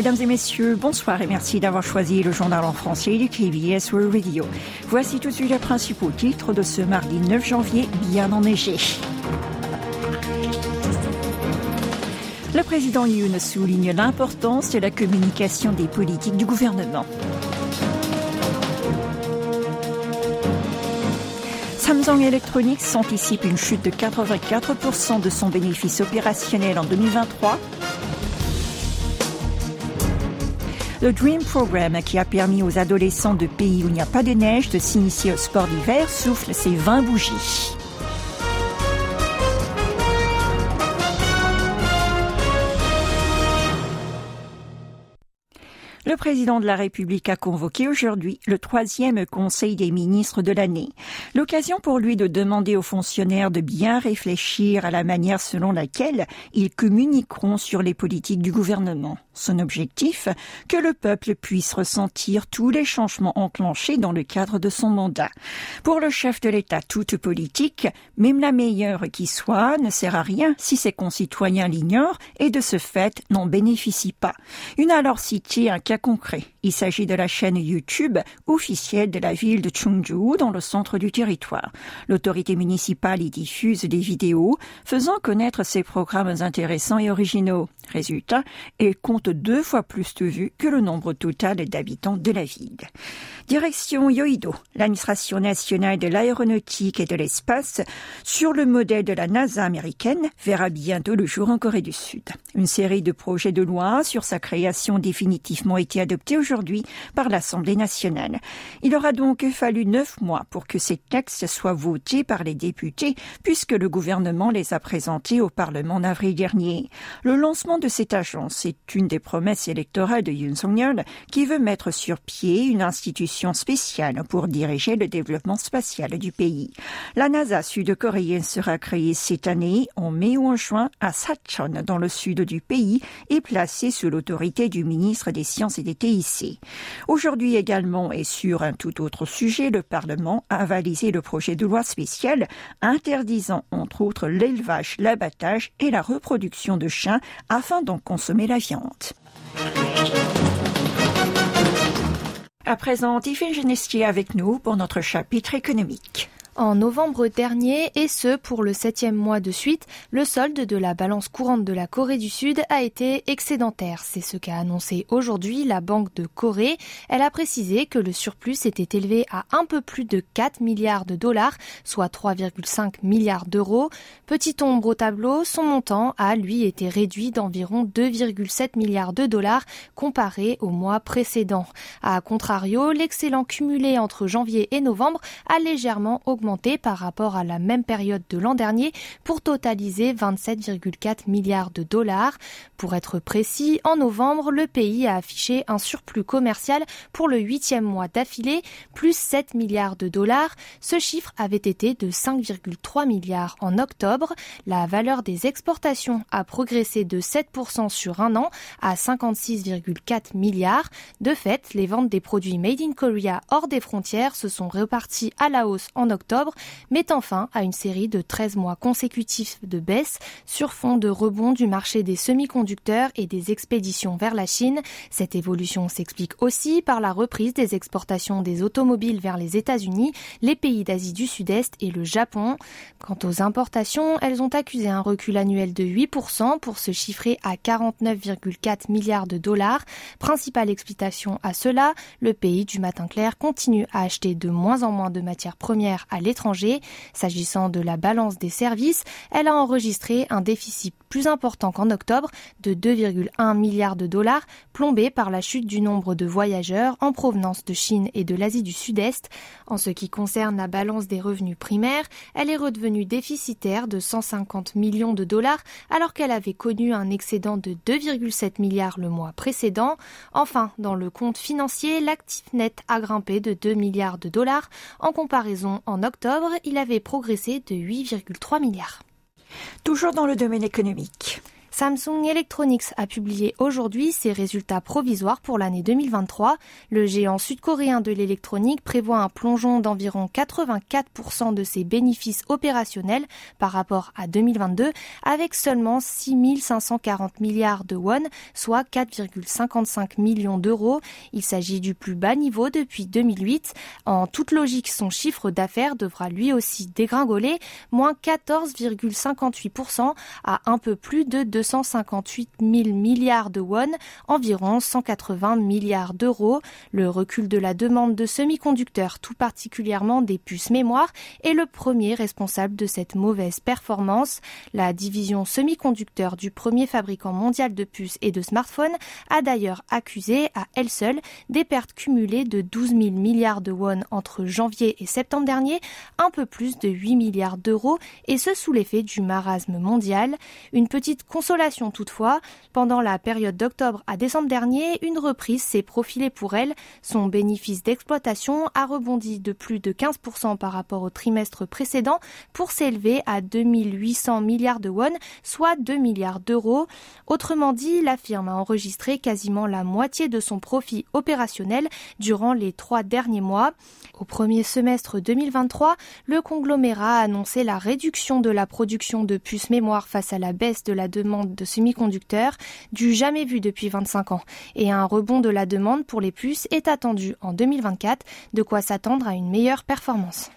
Mesdames et messieurs, bonsoir et merci d'avoir choisi le journal en français du KBS World Radio. Voici tout de suite les principaux titres de ce mardi 9 janvier bien enneigé. Le président Yoon souligne l'importance de la communication des politiques du gouvernement. Samsung Electronics anticipe une chute de 84% de son bénéfice opérationnel en 2023 Le Dream Program, qui a permis aux adolescents de pays où il n'y a pas de neige de s'initier au sport d'hiver, souffle ses 20 bougies. Le président de la République a convoqué aujourd'hui le troisième Conseil des ministres de l'année. L'occasion pour lui de demander aux fonctionnaires de bien réfléchir à la manière selon laquelle ils communiqueront sur les politiques du gouvernement. Son objectif, que le peuple puisse ressentir tous les changements enclenchés dans le cadre de son mandat. Pour le chef de l'État, toute politique, même la meilleure qui soit, ne sert à rien si ses concitoyens l'ignorent et de ce fait n'en bénéficient pas. Une alors citée concret. Il s'agit de la chaîne YouTube officielle de la ville de Chungju dans le centre du territoire. L'autorité municipale y diffuse des vidéos faisant connaître ses programmes intéressants et originaux. Résultat, elle compte deux fois plus de vues que le nombre total d'habitants de la ville. Direction Yoido, l'administration nationale de l'aéronautique et de l'espace, sur le modèle de la NASA américaine, verra bientôt le jour en Corée du Sud. Une série de projets de loi sur sa création définitivement été adoptés aujourd'hui par l'Assemblée nationale. Il aura donc fallu neuf mois pour que ces textes soient votés par les députés, puisque le gouvernement les a présentés au Parlement en avril dernier. Le lancement de cette agence est une des promesses électorales de Yoon Song-yeol, qui veut mettre sur pied une institution spéciale pour diriger le développement spatial du pays. La NASA sud-coréenne sera créée cette année, en mai ou en juin, à Sachon, dans le sud du pays, et placée sous l'autorité du ministre des Sciences et des TIC. Aujourd'hui également, et sur un tout autre sujet, le Parlement a avalisé le projet de loi spécial interdisant entre autres l'élevage, l'abattage et la reproduction de chiens afin d'en consommer la viande. À présent, Yves Genestier avec nous pour notre chapitre économique. En novembre dernier, et ce pour le septième mois de suite, le solde de la balance courante de la Corée du Sud a été excédentaire. C'est ce qu'a annoncé aujourd'hui la Banque de Corée. Elle a précisé que le surplus était élevé à un peu plus de 4 milliards de dollars, soit 3,5 milliards d'euros. Petit ombre au tableau, son montant a lui été réduit d'environ 2,7 milliards de dollars comparé au mois précédent. A contrario, l'excellent cumulé entre janvier et novembre a légèrement augmenté par rapport à la même période de l'an dernier pour totaliser 27,4 milliards de dollars. Pour être précis, en novembre, le pays a affiché un surplus commercial pour le huitième mois d'affilée, plus 7 milliards de dollars. Ce chiffre avait été de 5,3 milliards en octobre. La valeur des exportations a progressé de 7% sur un an à 56,4 milliards. De fait, les ventes des produits Made in Korea hors des frontières se sont reparties à la hausse en octobre mettant fin à une série de 13 mois consécutifs de baisse sur fond de rebond du marché des semi-conducteurs et des expéditions vers la Chine. Cette évolution s'explique aussi par la reprise des exportations des automobiles vers les États-Unis, les pays d'Asie du Sud-Est et le Japon. Quant aux importations, elles ont accusé un recul annuel de 8% pour se chiffrer à 49,4 milliards de dollars. Principale explication à cela, le pays du matin clair continue à acheter de moins en moins de matières premières à l'étranger. S'agissant de la balance des services, elle a enregistré un déficit plus important qu'en octobre de 2,1 milliards de dollars, plombé par la chute du nombre de voyageurs en provenance de Chine et de l'Asie du Sud-Est. En ce qui concerne la balance des revenus primaires, elle est redevenue déficitaire de 150 millions de dollars alors qu'elle avait connu un excédent de 2,7 milliards le mois précédent. Enfin, dans le compte financier, l'actif net a grimpé de 2 milliards de dollars. En comparaison, en octobre, il avait progressé de 8,3 milliards. Toujours dans le domaine économique. Samsung Electronics a publié aujourd'hui ses résultats provisoires pour l'année 2023. Le géant sud-coréen de l'électronique prévoit un plongeon d'environ 84% de ses bénéfices opérationnels par rapport à 2022 avec seulement 6 540 milliards de won, soit 4,55 millions d'euros. Il s'agit du plus bas niveau depuis 2008. En toute logique, son chiffre d'affaires devra lui aussi dégringoler, moins 14,58% à un peu plus de 258 000 milliards de won, environ 180 milliards d'euros. Le recul de la demande de semi-conducteurs, tout particulièrement des puces mémoire, est le premier responsable de cette mauvaise performance. La division semi-conducteur du premier fabricant mondial de puces et de smartphones a d'ailleurs accusé à elle seule des pertes cumulées de 12 000 milliards de won entre janvier et septembre dernier, un peu plus de 8 milliards d'euros, et ce sous l'effet du marasme mondial. Une petite consolation toutefois, pendant la période d'octobre à décembre dernier, une reprise s'est profilée pour elle. Son bénéfice d'exploitation a rebondi de plus de 15% par rapport au trimestre précédent pour s'élever à 2800 milliards de won, soit 2 milliards d'euros. Autrement dit, la firme a enregistré quasiment la moitié de son profit opérationnel durant les trois derniers mois. Au premier semestre 2023, le conglomérat a annoncé la réduction de la production de puces mémoire face à la baisse de la demande de semi-conducteurs, du jamais vu depuis 25 ans. Et un rebond de la demande pour les puces est attendu en 2024, de quoi s'attendre à une meilleure performance.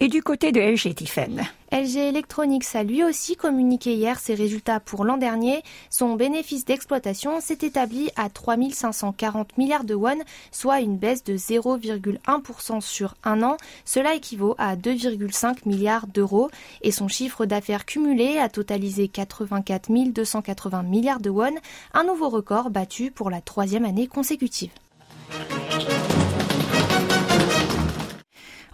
Et du côté de LG Tiffen LG Electronics a lui aussi communiqué hier ses résultats pour l'an dernier. Son bénéfice d'exploitation s'est établi à 3540 milliards de won, soit une baisse de 0,1% sur un an. Cela équivaut à 2,5 milliards d'euros et son chiffre d'affaires cumulé a totalisé 84 280 milliards de won, un nouveau record battu pour la troisième année consécutive.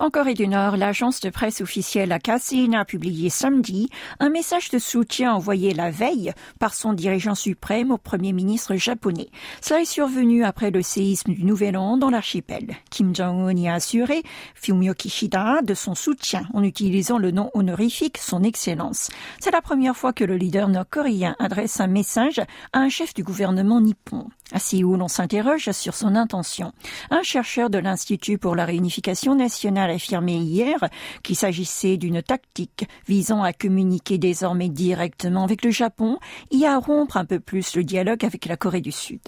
En Corée du Nord, l'agence de presse officielle Akasin a publié samedi un message de soutien envoyé la veille par son dirigeant suprême au premier ministre japonais. Cela est survenu après le séisme du Nouvel An dans l'archipel. Kim Jong-un y a assuré Fumio Kishida de son soutien en utilisant le nom honorifique Son Excellence. C'est la première fois que le leader nord-coréen adresse un message à un chef du gouvernement nippon. À Séoul, on s'interroge sur son intention. Un chercheur de l'Institut pour la réunification nationale affirmé hier qu'il s'agissait d'une tactique visant à communiquer désormais directement avec le Japon et à rompre un peu plus le dialogue avec la Corée du Sud.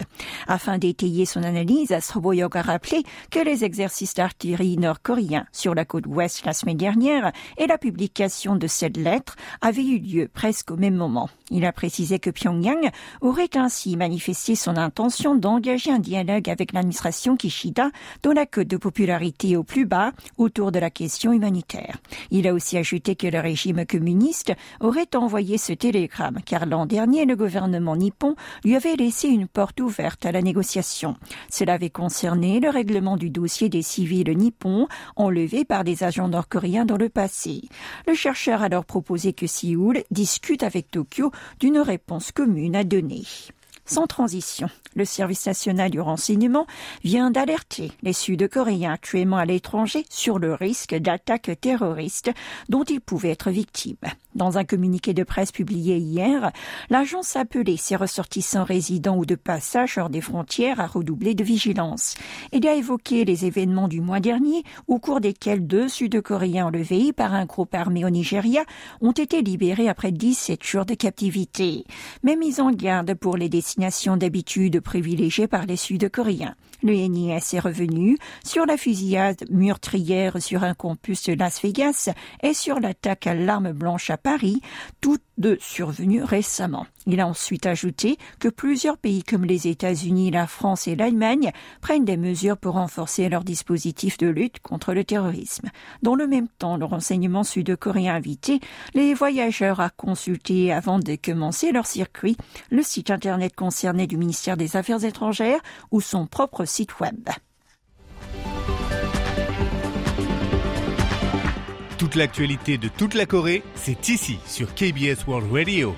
Afin d'étayer son analyse, Astroboyog a rappelé que les exercices d'artillerie nord-coréens sur la côte ouest la semaine dernière et la publication de cette lettre avaient eu lieu presque au même moment. Il a précisé que Pyongyang aurait ainsi manifesté son intention d'engager un dialogue avec l'administration Kishida dont la cote de popularité au plus bas autour de la question humanitaire. Il a aussi ajouté que le régime communiste aurait envoyé ce télégramme car l'an dernier le gouvernement nippon lui avait laissé une porte ouverte à la négociation. Cela avait concerné le règlement du dossier des civils nippons enlevés par des agents nord-coréens dans le passé. Le chercheur a alors proposé que Séoul discute avec Tokyo d'une réponse commune à donner. Sans transition, le service national du renseignement vient d'alerter les Sud-Coréens actuellement à l'étranger sur le risque d'attaques terroristes dont ils pouvaient être victimes. Dans un communiqué de presse publié hier, l'agence a appelé ses ressortissants résidents ou de passage hors des frontières à redoubler de vigilance. Il a évoqué les événements du mois dernier au cours desquels deux Sud-Coréens enlevés par un groupe armé au Nigeria ont été libérés après 17 jours de captivité. Mais mise en garde pour les destinations d'habitude privilégiées par les Sud-Coréens. Le NIS est revenu sur la fusillade meurtrière sur un campus de Las Vegas et sur l'attaque à l'arme blanche à Paris, toutes deux survenues récemment. Il a ensuite ajouté que plusieurs pays comme les États-Unis, la France et l'Allemagne prennent des mesures pour renforcer leur dispositif de lutte contre le terrorisme. Dans le même temps, le renseignement sud-coréen invité les voyageurs à consulter avant de commencer leur circuit le site internet concerné du ministère des Affaires étrangères ou son propre site web. Toute l'actualité de toute la Corée, c'est ici sur KBS World Radio.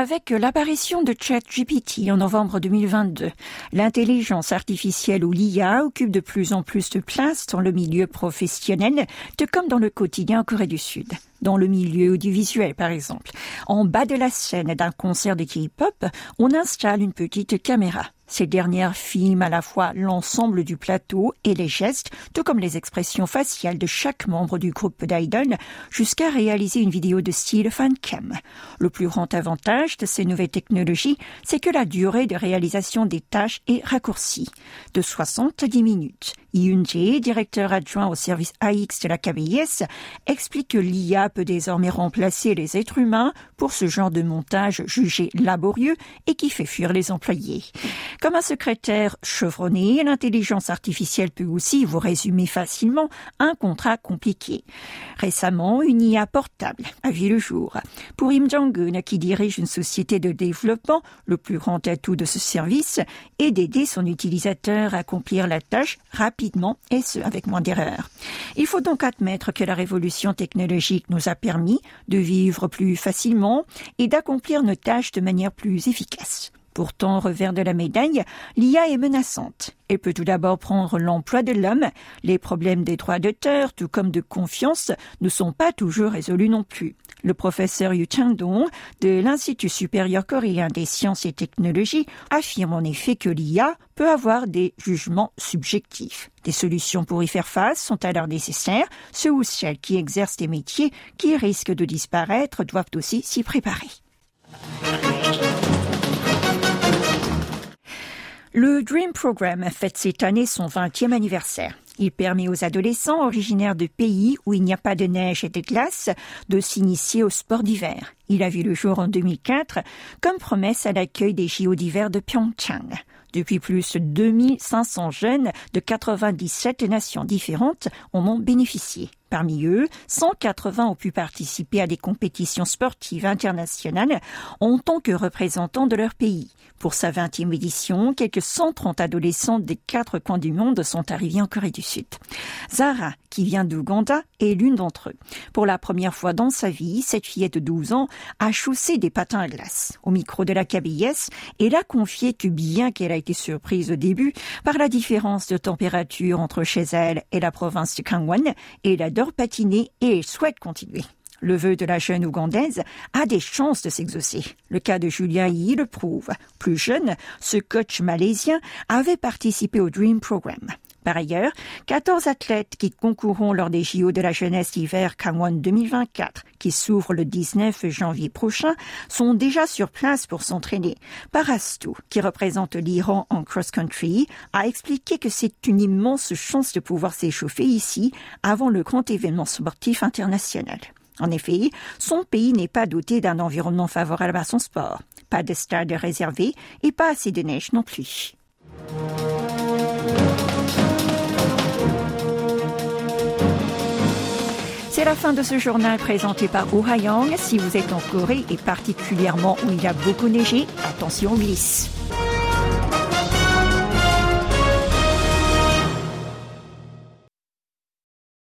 Avec l'apparition de ChatGPT en novembre 2022, l'intelligence artificielle ou l'IA occupe de plus en plus de place dans le milieu professionnel, de comme dans le quotidien en Corée du Sud. Dans le milieu audiovisuel, par exemple. En bas de la scène d'un concert de K-pop, on installe une petite caméra. Ces dernières filment à la fois l'ensemble du plateau et les gestes, tout comme les expressions faciales de chaque membre du groupe d'Idol, jusqu'à réaliser une vidéo de style fancam. Le plus grand avantage de ces nouvelles technologies, c'est que la durée de réalisation des tâches est raccourcie, de 70 minutes. Yoon Jae, directeur adjoint au service AX de la KBS, explique que l'IA peut désormais remplacer les êtres humains pour ce genre de montage jugé laborieux et qui fait fuir les employés. Comme un secrétaire chevronné, l'intelligence artificielle peut aussi vous résumer facilement un contrat compliqué. Récemment, une IA portable a vu le jour. Pour Im Jong-un, qui dirige une société de développement, le plus grand atout de ce service est d'aider son utilisateur à accomplir la tâche rapidement et ce, avec moins d'erreurs. Il faut donc admettre que la révolution technologique nous a permis de vivre plus facilement et d'accomplir nos tâches de manière plus efficace. Pourtant, revers de la médaille, l'IA est menaçante. Elle peut tout d'abord prendre l'emploi de l'homme. Les problèmes des droits d'auteur, tout comme de confiance, ne sont pas toujours résolus non plus. Le professeur Yu Chang-dong de l'Institut supérieur coréen des sciences et technologies affirme en effet que l'IA peut avoir des jugements subjectifs. Des solutions pour y faire face sont alors nécessaires. Ceux ou celles qui exercent des métiers qui risquent de disparaître doivent aussi s'y préparer. Le Dream Program fête cette année son 20e anniversaire. Il permet aux adolescents originaires de pays où il n'y a pas de neige et de glace de s'initier au sport d'hiver. Il a vu le jour en 2004 comme promesse à l'accueil des JO d'hiver de Pyeongchang. Depuis plus de 2500 jeunes de 97 nations différentes en ont bénéficié. Parmi eux, 180 ont pu participer à des compétitions sportives internationales en tant que représentants de leur pays. Pour sa 20e édition, quelques 130 adolescents des quatre coins du monde sont arrivés en Corée du Sud. Zara, qui vient d'Ouganda, est l'une d'entre eux. Pour la première fois dans sa vie, cette fillette de 12 ans a chaussé des patins à glace. Au micro de la KBS, elle a confié que bien qu'elle a été surprise au début par la différence de température entre chez elle et la province de Kangwon, elle adore patiner et souhaite continuer. Le vœu de la jeune Ougandaise a des chances de s'exaucer. Le cas de Julien Yi le prouve. Plus jeune, ce coach malaisien avait participé au Dream Program. Par ailleurs, 14 athlètes qui concourront lors des JO de la jeunesse hiver Kangwon 2024, qui s'ouvrent le 19 janvier prochain, sont déjà sur place pour s'entraîner. Parastou, qui représente l'Iran en cross-country, a expliqué que c'est une immense chance de pouvoir s'échauffer ici avant le grand événement sportif international. En effet, son pays n'est pas doté d'un environnement favorable à son sport. Pas de stade réservé et pas assez de neige non plus. C'est la fin de ce journal présenté par Oh Si vous êtes en Corée et particulièrement où il a beaucoup neigé, attention glisse.